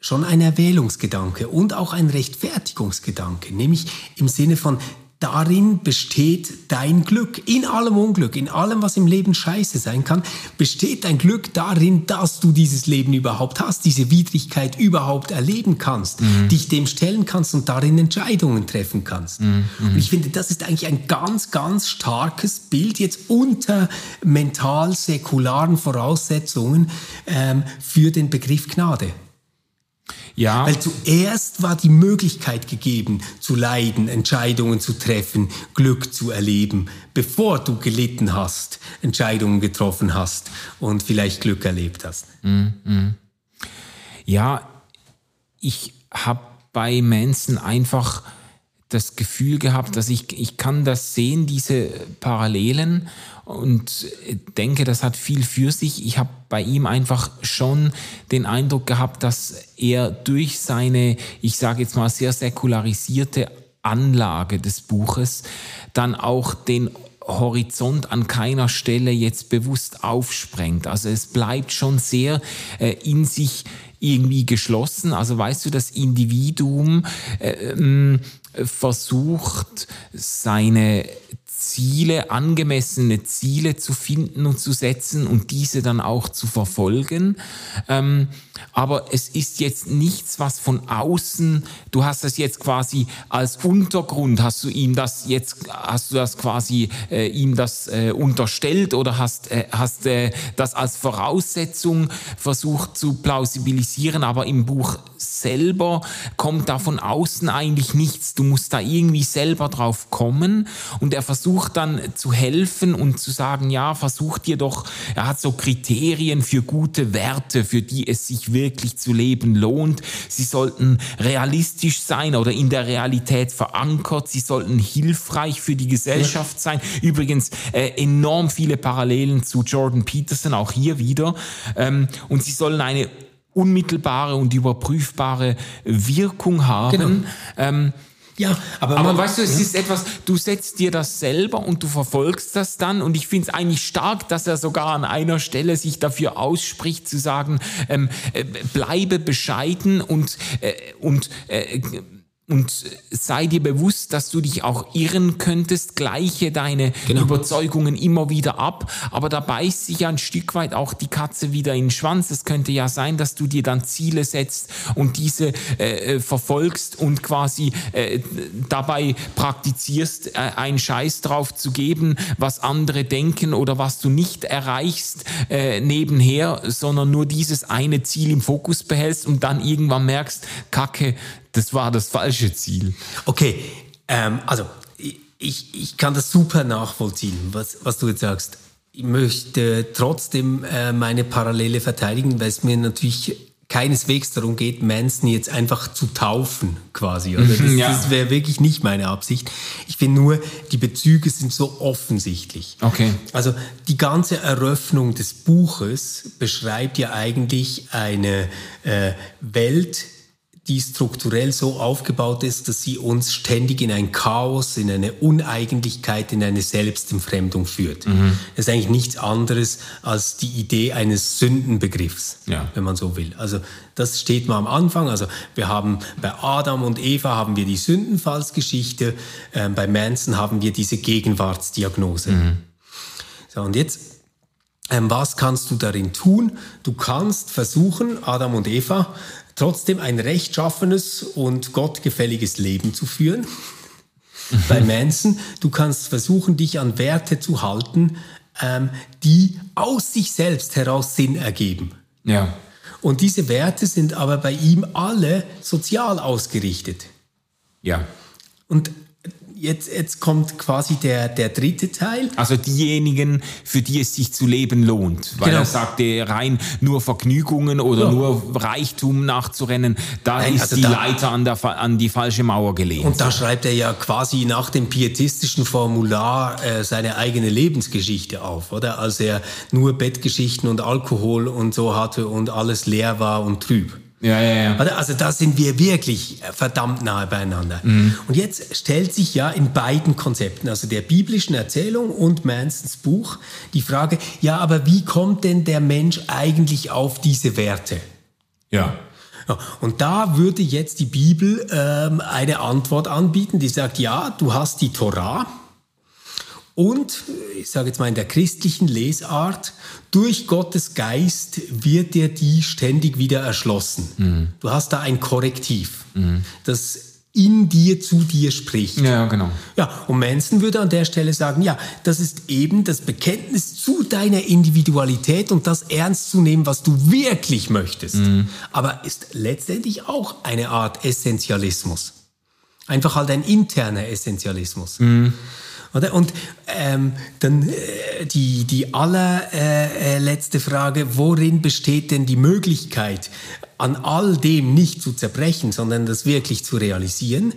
schon ein Erwählungsgedanke und auch ein Rechtfertigungsgedanke, nämlich im Sinne von, darin besteht dein Glück. In allem Unglück, in allem, was im Leben scheiße sein kann, besteht dein Glück darin, dass du dieses Leben überhaupt hast, diese Widrigkeit überhaupt erleben kannst, mhm. dich dem stellen kannst und darin Entscheidungen treffen kannst. Mhm. Und ich finde, das ist eigentlich ein ganz, ganz starkes Bild jetzt unter mental säkularen Voraussetzungen ähm, für den Begriff Gnade. Ja. Weil zuerst war die Möglichkeit gegeben, zu leiden, Entscheidungen zu treffen, Glück zu erleben, bevor du gelitten hast, Entscheidungen getroffen hast und vielleicht Glück erlebt hast. Mm. Ja, ich habe bei Manson einfach das Gefühl gehabt, dass ich, ich kann das sehen, diese Parallelen und denke, das hat viel für sich. Ich habe bei ihm einfach schon den Eindruck gehabt, dass er durch seine, ich sage jetzt mal, sehr säkularisierte Anlage des Buches dann auch den Horizont an keiner Stelle jetzt bewusst aufsprengt. Also es bleibt schon sehr äh, in sich irgendwie geschlossen. Also weißt du, das Individuum äh, ähm, versucht, seine Ziele, angemessene Ziele zu finden und zu setzen und diese dann auch zu verfolgen. Ähm, aber es ist jetzt nichts, was von außen, du hast das jetzt quasi als Untergrund, hast du ihm das jetzt, hast du das quasi äh, ihm das äh, unterstellt oder hast, äh, hast äh, das als Voraussetzung versucht zu plausibilisieren, aber im Buch selber kommt da von außen eigentlich nichts. Du musst da irgendwie selber drauf kommen. Und er versucht dann zu helfen und zu sagen, ja, versuch dir doch, er hat so Kriterien für gute Werte, für die es sich wirklich zu leben lohnt. Sie sollten realistisch sein oder in der Realität verankert. Sie sollten hilfreich für die Gesellschaft sein. Übrigens äh, enorm viele Parallelen zu Jordan Peterson, auch hier wieder. Ähm, und sie sollen eine unmittelbare und überprüfbare Wirkung haben. Genau. Ähm, ja, aber, aber weißt du, es ja. ist etwas, du setzt dir das selber und du verfolgst das dann. Und ich finde es eigentlich stark, dass er sogar an einer Stelle sich dafür ausspricht, zu sagen, ähm, äh, bleibe bescheiden und, äh, und äh, und sei dir bewusst, dass du dich auch irren könntest, gleiche deine genau. Überzeugungen immer wieder ab, aber da beißt sich ja ein Stück weit auch die Katze wieder in den Schwanz. Es könnte ja sein, dass du dir dann Ziele setzt und diese äh, äh verfolgst und quasi äh, dabei praktizierst, äh, einen Scheiß drauf zu geben, was andere denken oder was du nicht erreichst äh, nebenher, sondern nur dieses eine Ziel im Fokus behältst und dann irgendwann merkst, Kacke, das war das falsche Ziel. Okay, ähm, also ich, ich kann das super nachvollziehen, was, was du jetzt sagst. Ich möchte trotzdem äh, meine Parallele verteidigen, weil es mir natürlich keineswegs darum geht, Manson jetzt einfach zu taufen, quasi. Oder? Das, ja. das wäre wirklich nicht meine Absicht. Ich finde nur, die Bezüge sind so offensichtlich. Okay. Also die ganze Eröffnung des Buches beschreibt ja eigentlich eine äh, Welt, die strukturell so aufgebaut ist, dass sie uns ständig in ein Chaos, in eine Uneigentlichkeit, in eine Selbstentfremdung führt. Mhm. Das ist eigentlich nichts anderes als die Idee eines Sündenbegriffs, ja. wenn man so will. Also das steht mal am Anfang. Also wir haben bei Adam und Eva haben wir die Sündenfallsgeschichte, äh, bei Manson haben wir diese Gegenwartsdiagnose. Mhm. So, und jetzt ähm, was kannst du darin tun? Du kannst versuchen, Adam und Eva trotzdem ein rechtschaffenes und gottgefälliges Leben zu führen. Mhm. Bei Manson, du kannst versuchen, dich an Werte zu halten, ähm, die aus sich selbst heraus Sinn ergeben. Ja. Und diese Werte sind aber bei ihm alle sozial ausgerichtet. Ja. Und jetzt, jetzt kommt quasi der, der dritte Teil. Also diejenigen, für die es sich zu leben lohnt. Weil genau. er sagte, rein nur Vergnügungen oder ja. nur Reichtum nachzurennen, da Nein, ist also die da, Leiter an, der, an die falsche Mauer gelehnt. Und da schreibt er ja quasi nach dem pietistischen Formular äh, seine eigene Lebensgeschichte auf, oder? Als er nur Bettgeschichten und Alkohol und so hatte und alles leer war und trüb. Ja, ja, ja. Also da sind wir wirklich verdammt nahe beieinander. Mhm. Und jetzt stellt sich ja in beiden Konzepten, also der biblischen Erzählung und Mansons Buch, die Frage, ja, aber wie kommt denn der Mensch eigentlich auf diese Werte? Ja. Und da würde jetzt die Bibel ähm, eine Antwort anbieten, die sagt, ja, du hast die Torah, und, ich sage jetzt mal in der christlichen Lesart, durch Gottes Geist wird dir die ständig wieder erschlossen. Mhm. Du hast da ein Korrektiv, mhm. das in dir zu dir spricht. Ja, genau. Ja, und Manson würde an der Stelle sagen, ja, das ist eben das Bekenntnis zu deiner Individualität und das ernst zu nehmen, was du wirklich möchtest. Mhm. Aber ist letztendlich auch eine Art Essentialismus. Einfach halt ein interner Essentialismus. Mhm. Oder? Und ähm, dann äh, die, die allerletzte äh, Frage, worin besteht denn die Möglichkeit, an all dem nicht zu zerbrechen, sondern das wirklich zu realisieren?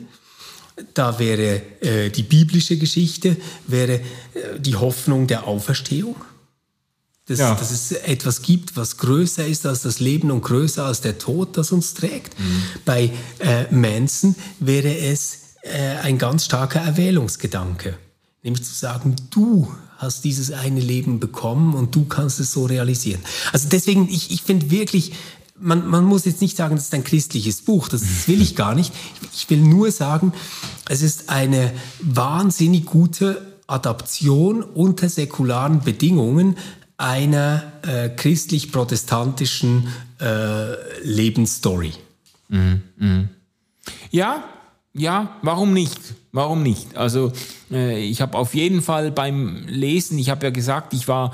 Da wäre äh, die biblische Geschichte, wäre äh, die Hoffnung der Auferstehung. Dass, ja. dass, es etwas gibt, was größer ist als das Leben und größer als der Tod, das uns trägt. Mhm. Bei äh, Manson wäre es äh, ein ganz starker Erwählungsgedanke. Nämlich zu sagen, du hast dieses eine Leben bekommen und du kannst es so realisieren. Also deswegen, ich, ich finde wirklich, man, man muss jetzt nicht sagen, das ist ein christliches Buch, das will ich gar nicht. Ich will nur sagen, es ist eine wahnsinnig gute Adaption unter säkularen Bedingungen einer äh, christlich-protestantischen äh, Lebensstory. Mhm, mh. Ja, ja, warum nicht? Warum nicht? Also äh, ich habe auf jeden Fall beim Lesen, ich habe ja gesagt, ich war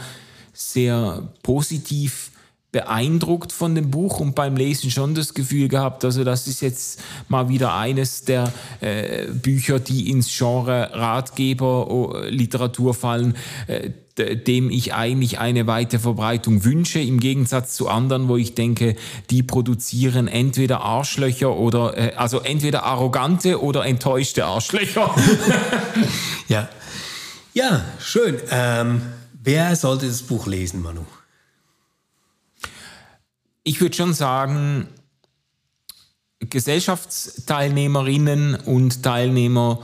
sehr positiv beeindruckt von dem Buch und beim Lesen schon das Gefühl gehabt, also das ist jetzt mal wieder eines der äh, Bücher, die ins Genre Ratgeber äh, Literatur fallen, äh, dem ich eigentlich eine weite Verbreitung wünsche, im Gegensatz zu anderen, wo ich denke, die produzieren entweder Arschlöcher oder, äh, also entweder arrogante oder enttäuschte Arschlöcher. ja. Ja, schön. Ähm, wer sollte das Buch lesen, Manu? ich würde schon sagen, Gesellschaftsteilnehmerinnen und Teilnehmer,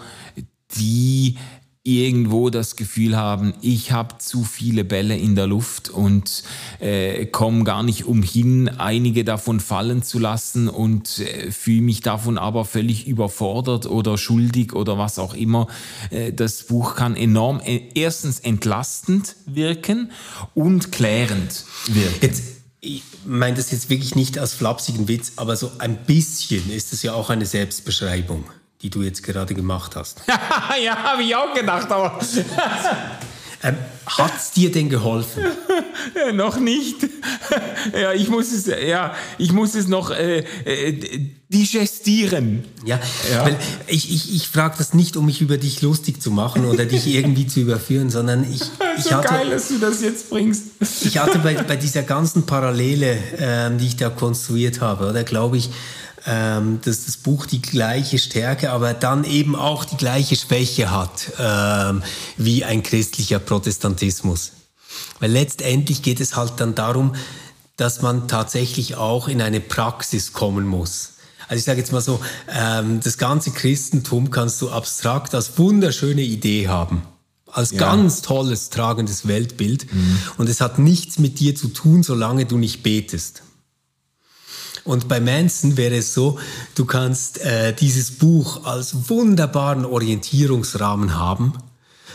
die irgendwo das Gefühl haben, ich habe zu viele Bälle in der Luft und äh, komme gar nicht umhin, einige davon fallen zu lassen und äh, fühle mich davon aber völlig überfordert oder schuldig oder was auch immer. Äh, das Buch kann enorm äh, erstens entlastend wirken und klärend wirken. Jetzt ich meine das jetzt wirklich nicht als flapsigen Witz, aber so ein bisschen ist es ja auch eine Selbstbeschreibung, die du jetzt gerade gemacht hast. ja, habe ich auch gedacht, aber. ähm, Hat es dir denn geholfen? ja, noch nicht. ja, ich muss es, ja, ich muss es noch äh, äh, digestieren. Ja, ja. weil ich, ich, ich frage das nicht, um mich über dich lustig zu machen oder dich irgendwie zu überführen, sondern ich, ich so hatte, geil, dass du das jetzt bringst. ich hatte bei, bei dieser ganzen Parallele, ähm, die ich da konstruiert habe, oder glaube ich, ähm, dass das Buch die gleiche Stärke, aber dann eben auch die gleiche Schwäche hat ähm, wie ein christlicher Protestantismus. Weil letztendlich geht es halt dann darum, dass man tatsächlich auch in eine Praxis kommen muss. Also ich sage jetzt mal so, ähm, das ganze Christentum kannst du abstrakt als wunderschöne Idee haben als ja. ganz tolles, tragendes Weltbild. Mhm. Und es hat nichts mit dir zu tun, solange du nicht betest. Und bei Manson wäre es so, du kannst äh, dieses Buch als wunderbaren Orientierungsrahmen haben,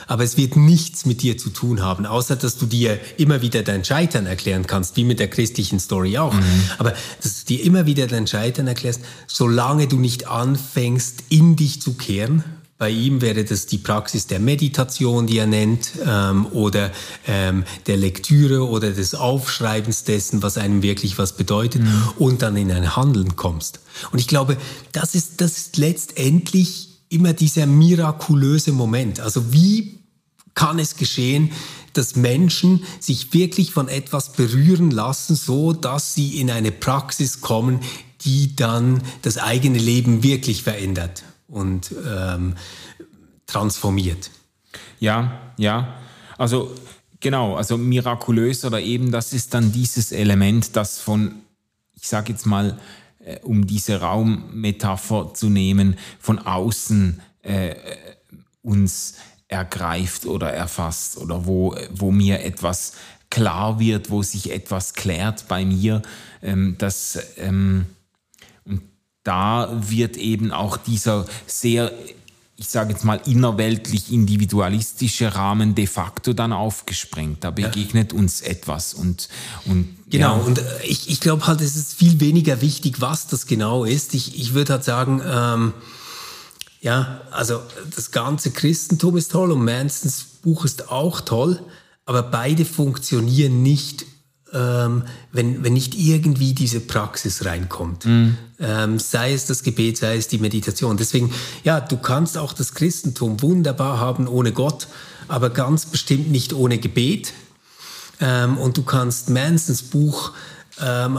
aber es wird nichts mit dir zu tun haben, außer dass du dir immer wieder dein Scheitern erklären kannst, wie mit der christlichen Story auch. Mhm. Aber dass du dir immer wieder dein Scheitern erklärst, solange du nicht anfängst, in dich zu kehren bei ihm wäre das die Praxis der Meditation, die er nennt, ähm, oder ähm, der Lektüre oder des Aufschreibens dessen, was einem wirklich was bedeutet, mhm. und dann in ein Handeln kommst. Und ich glaube, das ist, das ist letztendlich immer dieser mirakulöse Moment. Also wie kann es geschehen, dass Menschen sich wirklich von etwas berühren lassen, so dass sie in eine Praxis kommen, die dann das eigene Leben wirklich verändert und ähm, transformiert. Ja, ja. Also genau, also mirakulös oder eben das ist dann dieses Element, das von, ich sage jetzt mal, äh, um diese Raummetapher zu nehmen, von außen äh, uns ergreift oder erfasst oder wo, wo mir etwas klar wird, wo sich etwas klärt bei mir, ähm, das ähm, da wird eben auch dieser sehr ich sage jetzt mal, innerweltlich individualistische Rahmen de facto dann aufgesprengt. Da begegnet ja. uns etwas. Und, und, genau, ja. und äh, ich, ich glaube halt, es ist viel weniger wichtig, was das genau ist. Ich, ich würde halt sagen, ähm, ja, also das ganze Christentum ist toll und Mansons Buch ist auch toll, aber beide funktionieren nicht ähm, wenn, wenn nicht irgendwie diese Praxis reinkommt. Mhm. Ähm, sei es das Gebet, sei es die Meditation. Deswegen, ja, du kannst auch das Christentum wunderbar haben ohne Gott, aber ganz bestimmt nicht ohne Gebet. Ähm, und du kannst Mansons Buch ähm,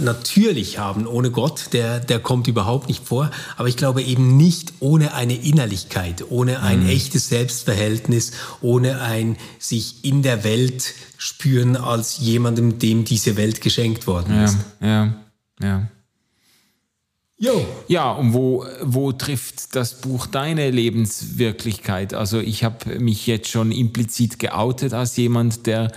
natürlich haben ohne Gott, der, der kommt überhaupt nicht vor, aber ich glaube eben nicht ohne eine Innerlichkeit, ohne ein mhm. echtes Selbstverhältnis, ohne ein sich in der Welt spüren als jemandem, dem diese Welt geschenkt worden ja, ist. Ja, ja. Jo. Ja, und wo, wo trifft das Buch deine Lebenswirklichkeit? Also ich habe mich jetzt schon implizit geoutet als jemand, der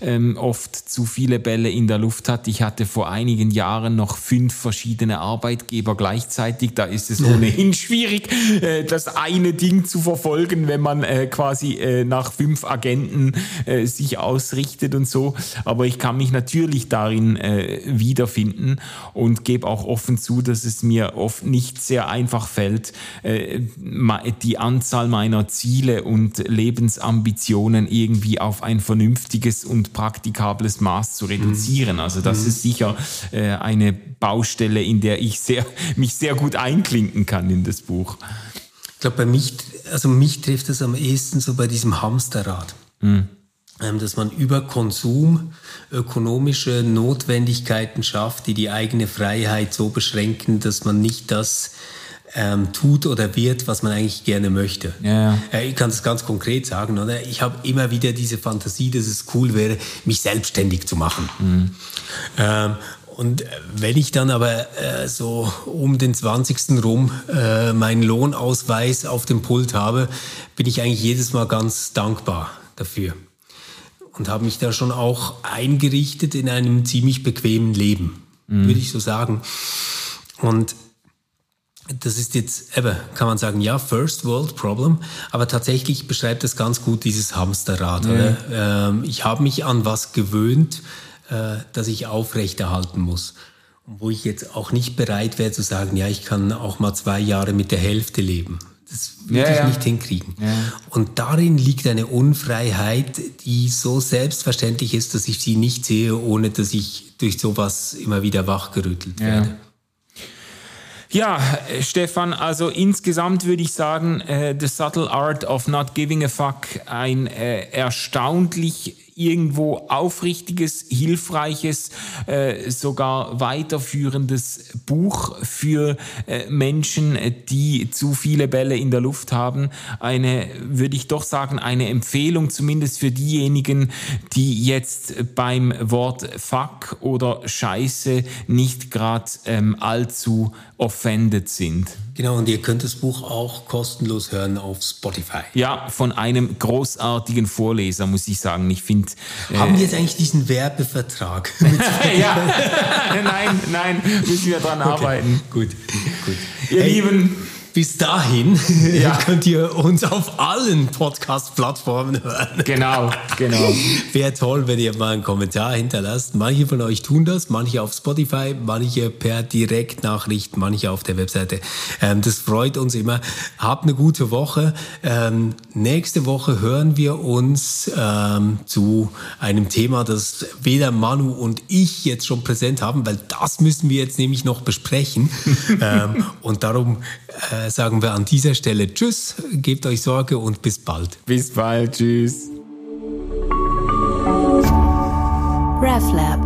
ähm, oft zu viele Bälle in der Luft hat. Ich hatte vor einigen Jahren noch fünf verschiedene Arbeitgeber gleichzeitig. Da ist es ohnehin schwierig, äh, das eine Ding zu verfolgen, wenn man äh, quasi äh, nach fünf Agenten äh, sich ausrichtet und so. Aber ich kann mich natürlich darin äh, wiederfinden und gebe auch offen zu, dass es es mir oft nicht sehr einfach fällt, äh, die Anzahl meiner Ziele und Lebensambitionen irgendwie auf ein vernünftiges und praktikables Maß zu reduzieren. Also das mhm. ist sicher äh, eine Baustelle, in der ich sehr, mich sehr gut einklinken kann in das Buch. Ich glaube, bei mich, also mich trifft das am ehesten so bei diesem Hamsterrad. Mhm. Dass man über Konsum ökonomische Notwendigkeiten schafft, die die eigene Freiheit so beschränken, dass man nicht das ähm, tut oder wird, was man eigentlich gerne möchte. Ja. Äh, ich kann das ganz konkret sagen, oder? Ich habe immer wieder diese Fantasie, dass es cool wäre, mich selbstständig zu machen. Mhm. Ähm, und wenn ich dann aber äh, so um den 20. rum äh, meinen Lohnausweis auf dem Pult habe, bin ich eigentlich jedes Mal ganz dankbar dafür. Und habe mich da schon auch eingerichtet in einem ziemlich bequemen Leben, mhm. würde ich so sagen. Und das ist jetzt, eben, kann man sagen, ja, First World Problem, aber tatsächlich beschreibt das ganz gut dieses Hamsterrad. Mhm. Ähm, ich habe mich an was gewöhnt, äh, das ich aufrechterhalten muss. Und wo ich jetzt auch nicht bereit wäre zu sagen, ja, ich kann auch mal zwei Jahre mit der Hälfte leben. Das würde ja, ich nicht hinkriegen. Ja. Und darin liegt eine Unfreiheit, die so selbstverständlich ist, dass ich sie nicht sehe, ohne dass ich durch sowas immer wieder wachgerüttelt werde. Ja, Stefan, also insgesamt würde ich sagen, äh, The Subtle Art of Not Giving a Fuck, ein äh, erstaunlich irgendwo aufrichtiges, hilfreiches, äh, sogar weiterführendes Buch für äh, Menschen, die zu viele Bälle in der Luft haben. Eine, würde ich doch sagen, eine Empfehlung zumindest für diejenigen, die jetzt beim Wort Fuck oder Scheiße nicht gerade ähm, allzu offended sind. Genau, und ihr könnt das Buch auch kostenlos hören auf Spotify. Ja, von einem großartigen Vorleser, muss ich sagen. Ich finde. Äh, Haben wir jetzt eigentlich diesen Werbevertrag? ja, nein, nein, müssen wir dran okay. arbeiten. Gut, gut. Ihr hey, Lieben. Bis dahin ja. könnt ihr uns auf allen Podcast-Plattformen hören. Genau, genau. Wäre toll, wenn ihr mal einen Kommentar hinterlasst. Manche von euch tun das, manche auf Spotify, manche per Direktnachricht, manche auf der Webseite. Ähm, das freut uns immer. Habt eine gute Woche. Ähm, nächste Woche hören wir uns ähm, zu einem Thema, das weder Manu und ich jetzt schon präsent haben, weil das müssen wir jetzt nämlich noch besprechen. Ähm, und darum äh, sagen wir an dieser Stelle Tschüss, gebt euch Sorge und bis bald. Bis bald, Tschüss. RefLab